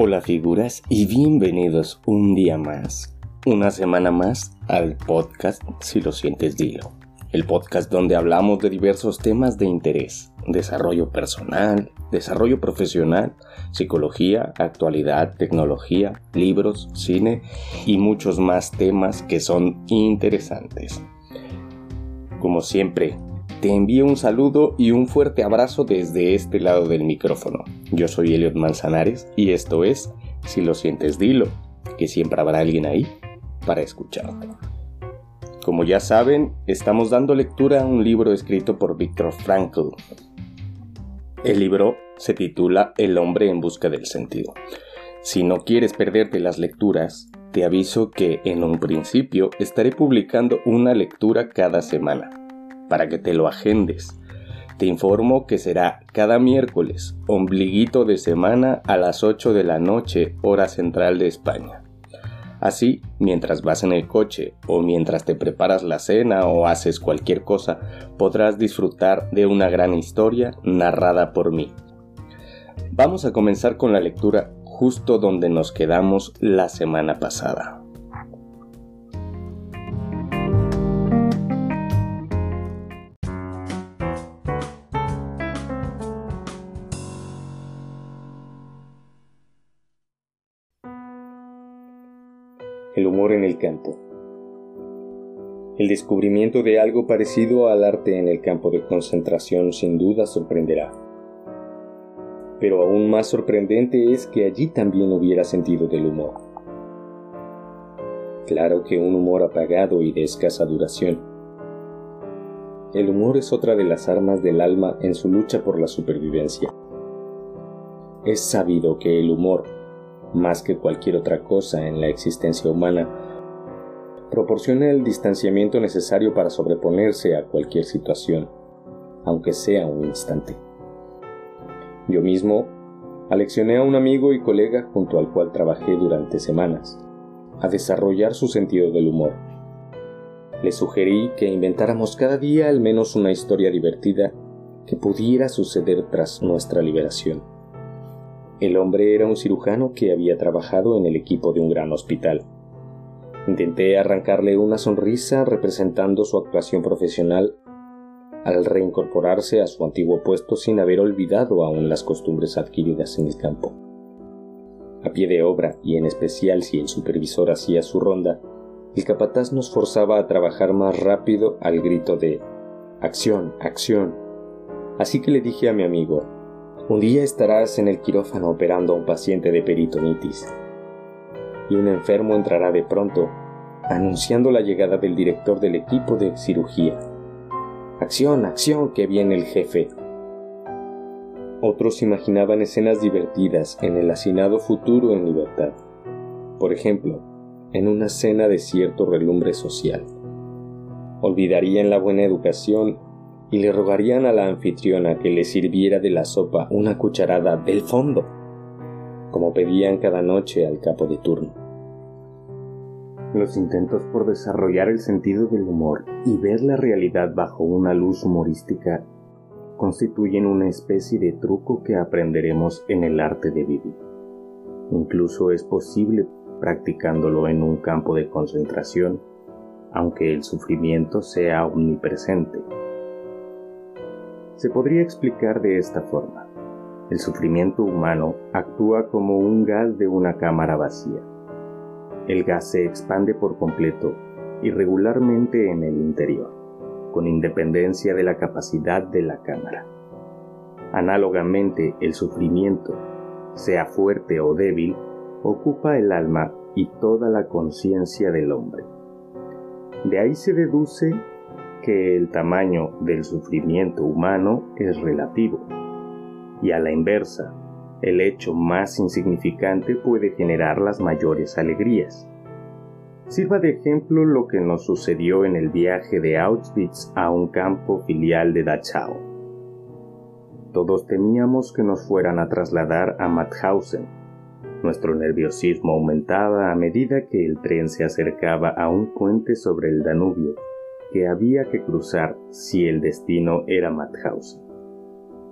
Hola figuras y bienvenidos un día más, una semana más al podcast Si lo sientes dilo. El podcast donde hablamos de diversos temas de interés, desarrollo personal, desarrollo profesional, psicología, actualidad, tecnología, libros, cine y muchos más temas que son interesantes. Como siempre, te envío un saludo y un fuerte abrazo desde este lado del micrófono. Yo soy Eliot Manzanares y esto es Si lo sientes, dilo, que siempre habrá alguien ahí para escucharte. Como ya saben, estamos dando lectura a un libro escrito por Viktor Frankl. El libro se titula El hombre en busca del sentido. Si no quieres perderte las lecturas, te aviso que en un principio estaré publicando una lectura cada semana para que te lo agendes. Te informo que será cada miércoles, ombliguito de semana a las 8 de la noche, hora central de España. Así, mientras vas en el coche o mientras te preparas la cena o haces cualquier cosa, podrás disfrutar de una gran historia narrada por mí. Vamos a comenzar con la lectura justo donde nos quedamos la semana pasada. El humor en el campo. El descubrimiento de algo parecido al arte en el campo de concentración sin duda sorprenderá. Pero aún más sorprendente es que allí también hubiera sentido del humor. Claro que un humor apagado y de escasa duración. El humor es otra de las armas del alma en su lucha por la supervivencia. Es sabido que el humor más que cualquier otra cosa en la existencia humana, proporciona el distanciamiento necesario para sobreponerse a cualquier situación, aunque sea un instante. Yo mismo aleccioné a un amigo y colega junto al cual trabajé durante semanas, a desarrollar su sentido del humor. Le sugerí que inventáramos cada día al menos una historia divertida que pudiera suceder tras nuestra liberación. El hombre era un cirujano que había trabajado en el equipo de un gran hospital. Intenté arrancarle una sonrisa representando su actuación profesional al reincorporarse a su antiguo puesto sin haber olvidado aún las costumbres adquiridas en el campo. A pie de obra, y en especial si el supervisor hacía su ronda, el capataz nos forzaba a trabajar más rápido al grito de Acción, acción. Así que le dije a mi amigo, un día estarás en el quirófano operando a un paciente de peritonitis y un enfermo entrará de pronto anunciando la llegada del director del equipo de cirugía. Acción, acción, que viene el jefe. Otros imaginaban escenas divertidas en el hacinado futuro en libertad. Por ejemplo, en una cena de cierto relumbre social. Olvidarían la buena educación y le rogarían a la anfitriona que le sirviera de la sopa una cucharada del fondo, como pedían cada noche al capo de turno. Los intentos por desarrollar el sentido del humor y ver la realidad bajo una luz humorística constituyen una especie de truco que aprenderemos en el arte de vivir. Incluso es posible practicándolo en un campo de concentración, aunque el sufrimiento sea omnipresente se podría explicar de esta forma. El sufrimiento humano actúa como un gas de una cámara vacía. El gas se expande por completo irregularmente en el interior, con independencia de la capacidad de la cámara. Análogamente, el sufrimiento, sea fuerte o débil, ocupa el alma y toda la conciencia del hombre. De ahí se deduce que el tamaño del sufrimiento humano es relativo, y a la inversa, el hecho más insignificante puede generar las mayores alegrías. Sirva de ejemplo lo que nos sucedió en el viaje de Auschwitz a un campo filial de Dachau. Todos temíamos que nos fueran a trasladar a Mauthausen. Nuestro nerviosismo aumentaba a medida que el tren se acercaba a un puente sobre el Danubio que había que cruzar si el destino era Mauthausen,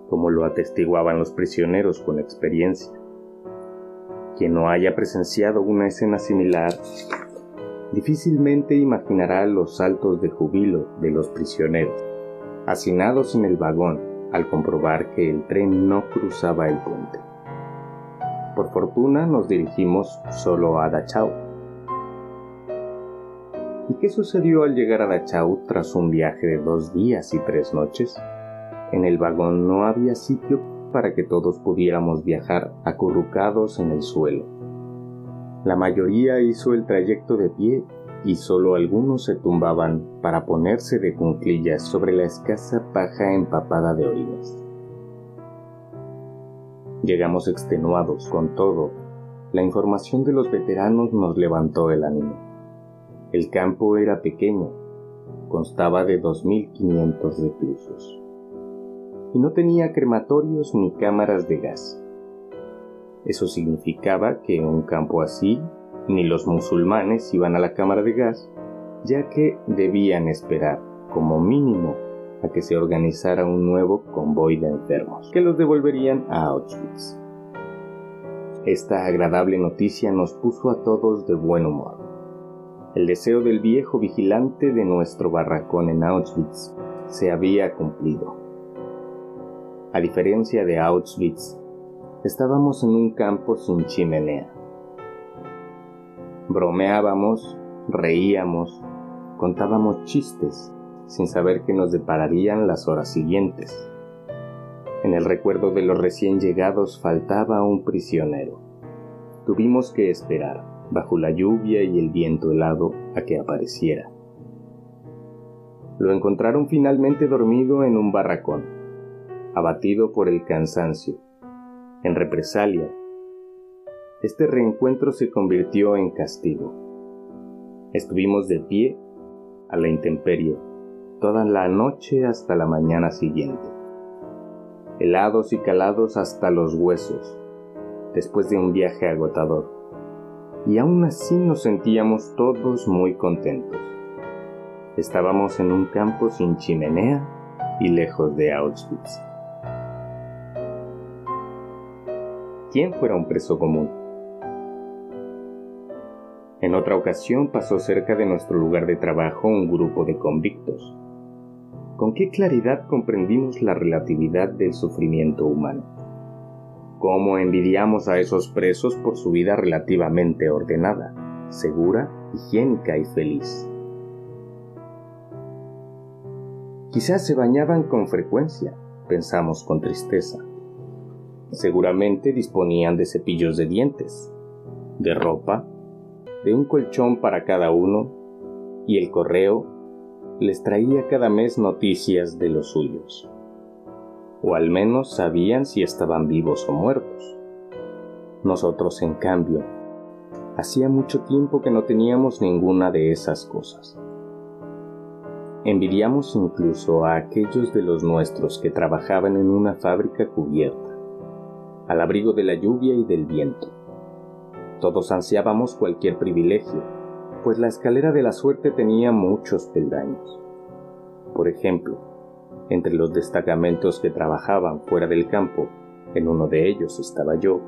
como lo atestiguaban los prisioneros con experiencia. Quien no haya presenciado una escena similar difícilmente imaginará los saltos de jubilo de los prisioneros, hacinados en el vagón al comprobar que el tren no cruzaba el puente. Por fortuna nos dirigimos solo a Dachau. ¿Y qué sucedió al llegar a Dachau tras un viaje de dos días y tres noches? En el vagón no había sitio para que todos pudiéramos viajar acurrucados en el suelo. La mayoría hizo el trayecto de pie y solo algunos se tumbaban para ponerse de cunclillas sobre la escasa paja empapada de orines. Llegamos extenuados, con todo, la información de los veteranos nos levantó el ánimo. El campo era pequeño, constaba de 2.500 reclusos, y no tenía crematorios ni cámaras de gas. Eso significaba que en un campo así, ni los musulmanes iban a la cámara de gas, ya que debían esperar, como mínimo, a que se organizara un nuevo convoy de enfermos, que los devolverían a Auschwitz. Esta agradable noticia nos puso a todos de buen humor. El deseo del viejo vigilante de nuestro barracón en Auschwitz se había cumplido. A diferencia de Auschwitz, estábamos en un campo sin chimenea. Bromeábamos, reíamos, contábamos chistes sin saber que nos depararían las horas siguientes. En el recuerdo de los recién llegados faltaba un prisionero. Tuvimos que esperar, bajo la lluvia y el viento helado, a que apareciera. Lo encontraron finalmente dormido en un barracón, abatido por el cansancio. En represalia, este reencuentro se convirtió en castigo. Estuvimos de pie a la intemperie toda la noche hasta la mañana siguiente, helados y calados hasta los huesos, después de un viaje agotador, y aún así nos sentíamos todos muy contentos. Estábamos en un campo sin chimenea y lejos de Auschwitz. ¿Quién fuera un preso común? En otra ocasión pasó cerca de nuestro lugar de trabajo un grupo de convictos con qué claridad comprendimos la relatividad del sufrimiento humano. Cómo envidiamos a esos presos por su vida relativamente ordenada, segura, higiénica y feliz. Quizás se bañaban con frecuencia, pensamos con tristeza. Seguramente disponían de cepillos de dientes, de ropa, de un colchón para cada uno y el correo les traía cada mes noticias de los suyos, o al menos sabían si estaban vivos o muertos. Nosotros, en cambio, hacía mucho tiempo que no teníamos ninguna de esas cosas. Envidiamos incluso a aquellos de los nuestros que trabajaban en una fábrica cubierta, al abrigo de la lluvia y del viento. Todos ansiábamos cualquier privilegio, pues la escalera de la suerte tenía muchos peldaños. Por ejemplo, entre los destacamentos que trabajaban fuera del campo, en uno de ellos estaba yo,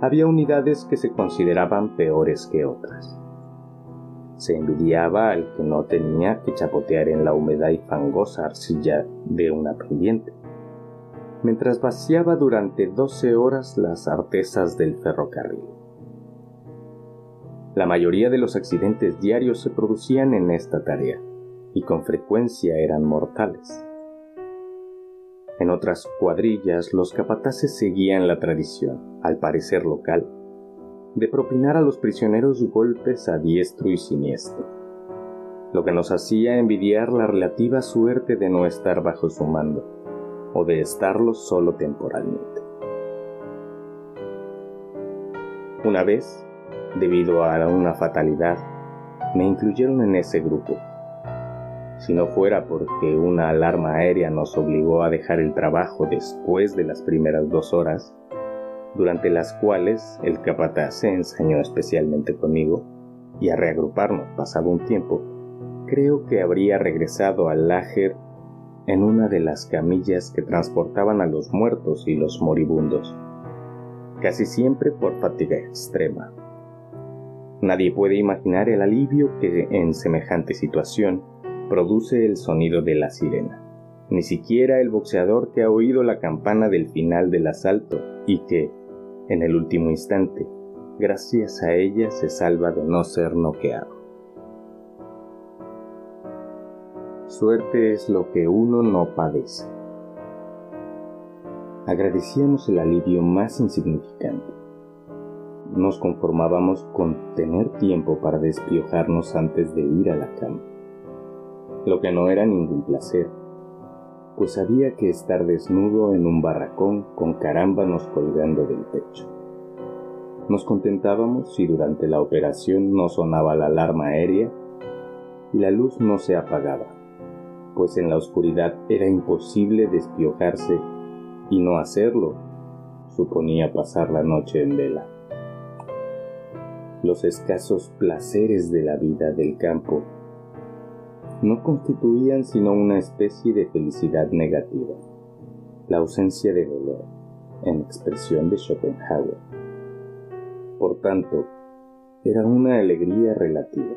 había unidades que se consideraban peores que otras. Se envidiaba al que no tenía que chapotear en la húmeda y fangosa arcilla de una pendiente, mientras vaciaba durante doce horas las artesas del ferrocarril. La mayoría de los accidentes diarios se producían en esta tarea y con frecuencia eran mortales. En otras cuadrillas los capataces seguían la tradición, al parecer local, de propinar a los prisioneros golpes a diestro y siniestro, lo que nos hacía envidiar la relativa suerte de no estar bajo su mando, o de estarlo solo temporalmente. Una vez, debido a una fatalidad, me incluyeron en ese grupo. Si no fuera porque una alarma aérea nos obligó a dejar el trabajo después de las primeras dos horas, durante las cuales el capataz se ensañó especialmente conmigo, y a reagruparnos pasado un tiempo, creo que habría regresado al Lager en una de las camillas que transportaban a los muertos y los moribundos. casi siempre por fatiga extrema. Nadie puede imaginar el alivio que en semejante situación produce el sonido de la sirena. Ni siquiera el boxeador que ha oído la campana del final del asalto y que, en el último instante, gracias a ella se salva de no ser noqueado. Suerte es lo que uno no padece. Agradecíamos el alivio más insignificante. Nos conformábamos con tener tiempo para despiojarnos antes de ir a la cama, lo que no era ningún placer, pues había que estar desnudo en un barracón con carámbanos colgando del techo. Nos contentábamos si durante la operación no sonaba la alarma aérea y la luz no se apagaba, pues en la oscuridad era imposible despiojarse y no hacerlo suponía pasar la noche en vela. Los escasos placeres de la vida del campo no constituían sino una especie de felicidad negativa, la ausencia de dolor, en expresión de Schopenhauer por tanto, era una alegría relativa.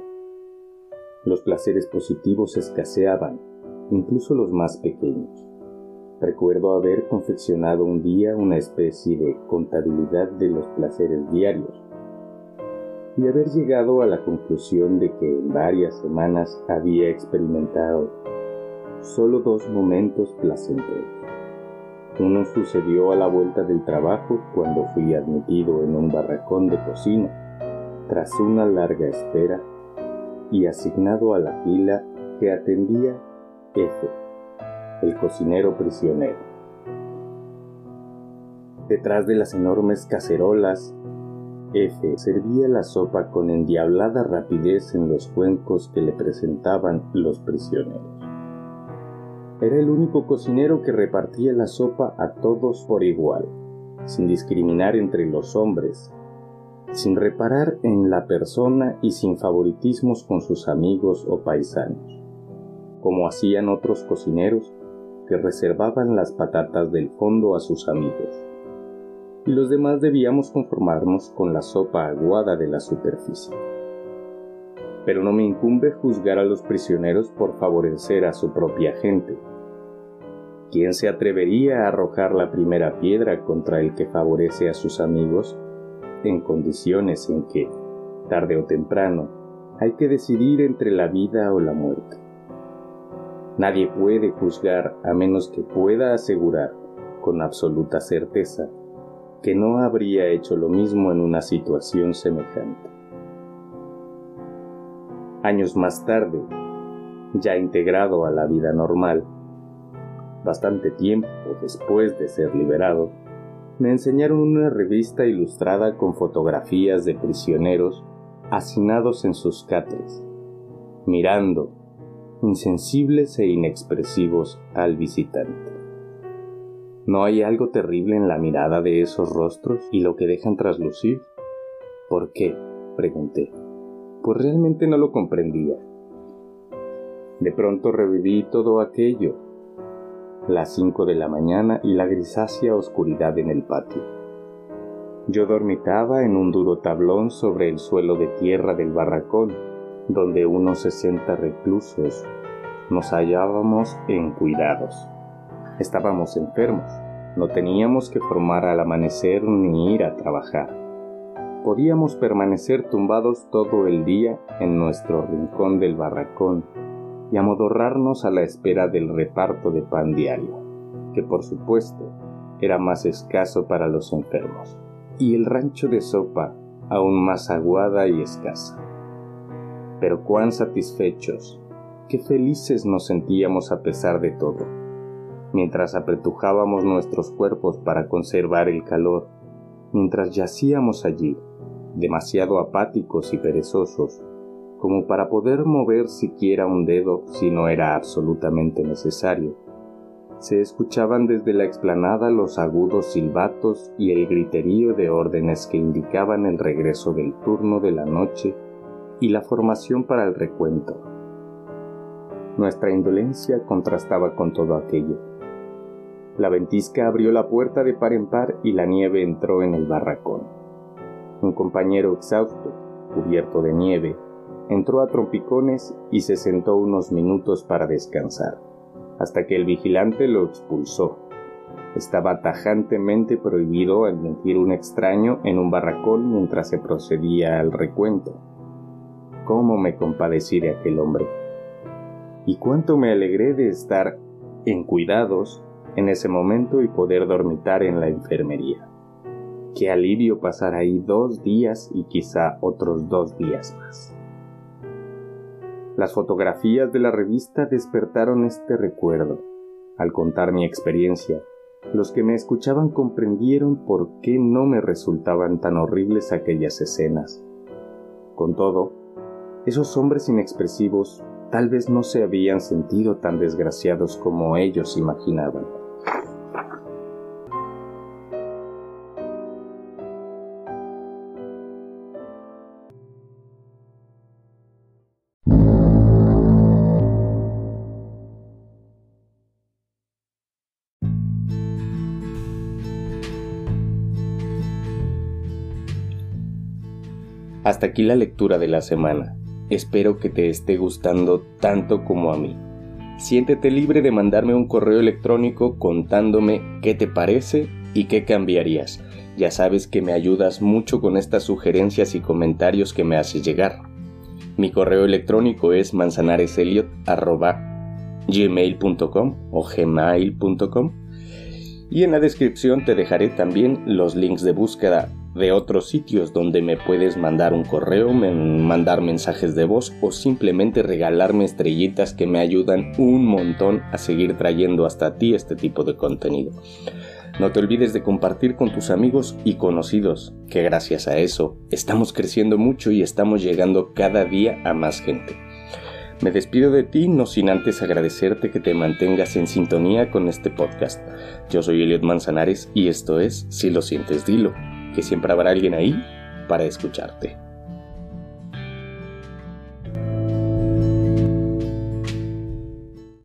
Los placeres positivos escaseaban, incluso los más pequeños. Recuerdo haber confeccionado un día una especie de contabilidad de los placeres diarios y haber llegado a la conclusión de que en varias semanas había experimentado solo dos momentos placenteros. Uno sucedió a la vuelta del trabajo cuando fui admitido en un barracón de cocina, tras una larga espera, y asignado a la fila que atendía F, el cocinero prisionero. Detrás de las enormes cacerolas, F servía la sopa con endiablada rapidez en los cuencos que le presentaban los prisioneros. Era el único cocinero que repartía la sopa a todos por igual, sin discriminar entre los hombres, sin reparar en la persona y sin favoritismos con sus amigos o paisanos, como hacían otros cocineros que reservaban las patatas del fondo a sus amigos. Y los demás debíamos conformarnos con la sopa aguada de la superficie. Pero no me incumbe juzgar a los prisioneros por favorecer a su propia gente ¿Quién se atrevería a arrojar la primera piedra contra el que favorece a sus amigos en condiciones en que, tarde o temprano, hay que decidir entre la vida o la muerte? Nadie puede juzgar a menos que pueda asegurar con absoluta certeza que no habría hecho lo mismo en una situación semejante. Años más tarde, ya integrado a la vida normal, bastante tiempo después de ser liberado, me enseñaron una revista ilustrada con fotografías de prisioneros hacinados en sus catres, mirando, insensibles e inexpresivos, al visitante. ¿No hay algo terrible en la mirada de esos rostros y lo que dejan traslucir? ¿Por qué? pregunté. Pues realmente no lo comprendía. De pronto reviví todo aquello las cinco de la mañana y la grisácea oscuridad en el patio. Yo dormitaba en un duro tablón sobre el suelo de tierra del barracón, donde unos sesenta reclusos nos hallábamos en cuidados. Estábamos enfermos, no teníamos que formar al amanecer ni ir a trabajar. Podíamos permanecer tumbados todo el día en nuestro rincón del barracón y amodorrarnos a la espera del reparto de pan diario, que por supuesto era más escaso para los enfermos, y el rancho de sopa aún más aguada y escasa. Pero cuán satisfechos, qué felices nos sentíamos a pesar de todo, mientras apretujábamos nuestros cuerpos para conservar el calor, mientras yacíamos allí, demasiado apáticos y perezosos, como para poder mover siquiera un dedo si no era absolutamente necesario. Se escuchaban desde la explanada los agudos silbatos y el griterío de órdenes que indicaban el regreso del turno de la noche y la formación para el recuento. Nuestra indolencia contrastaba con todo aquello. La ventisca abrió la puerta de par en par y la nieve entró en el barracón. Un compañero exhausto, cubierto de nieve, entró a trompicones y se sentó unos minutos para descansar, hasta que el vigilante lo expulsó. Estaba tajantemente prohibido admitir un extraño en un barracón mientras se procedía al recuento. ¿Cómo me compadecí de aquel hombre? Y cuánto me alegré de estar en cuidados en ese momento y poder dormitar en la enfermería. Qué alivio pasar ahí dos días y quizá otros dos días más. Las fotografías de la revista despertaron este recuerdo. Al contar mi experiencia, los que me escuchaban comprendieron por qué no me resultaban tan horribles aquellas escenas. Con todo, esos hombres inexpresivos tal vez no se habían sentido tan desgraciados como ellos imaginaban. Hasta aquí la lectura de la semana. Espero que te esté gustando tanto como a mí. Siéntete libre de mandarme un correo electrónico contándome qué te parece y qué cambiarías. Ya sabes que me ayudas mucho con estas sugerencias y comentarios que me haces llegar. Mi correo electrónico es manzanareseliot.gmail.com o gmail.com y en la descripción te dejaré también los links de búsqueda de otros sitios donde me puedes mandar un correo, mandar mensajes de voz o simplemente regalarme estrellitas que me ayudan un montón a seguir trayendo hasta ti este tipo de contenido. No te olvides de compartir con tus amigos y conocidos, que gracias a eso estamos creciendo mucho y estamos llegando cada día a más gente. Me despido de ti no sin antes agradecerte que te mantengas en sintonía con este podcast. Yo soy Eliot Manzanares y esto es Si lo sientes, dilo, que siempre habrá alguien ahí para escucharte.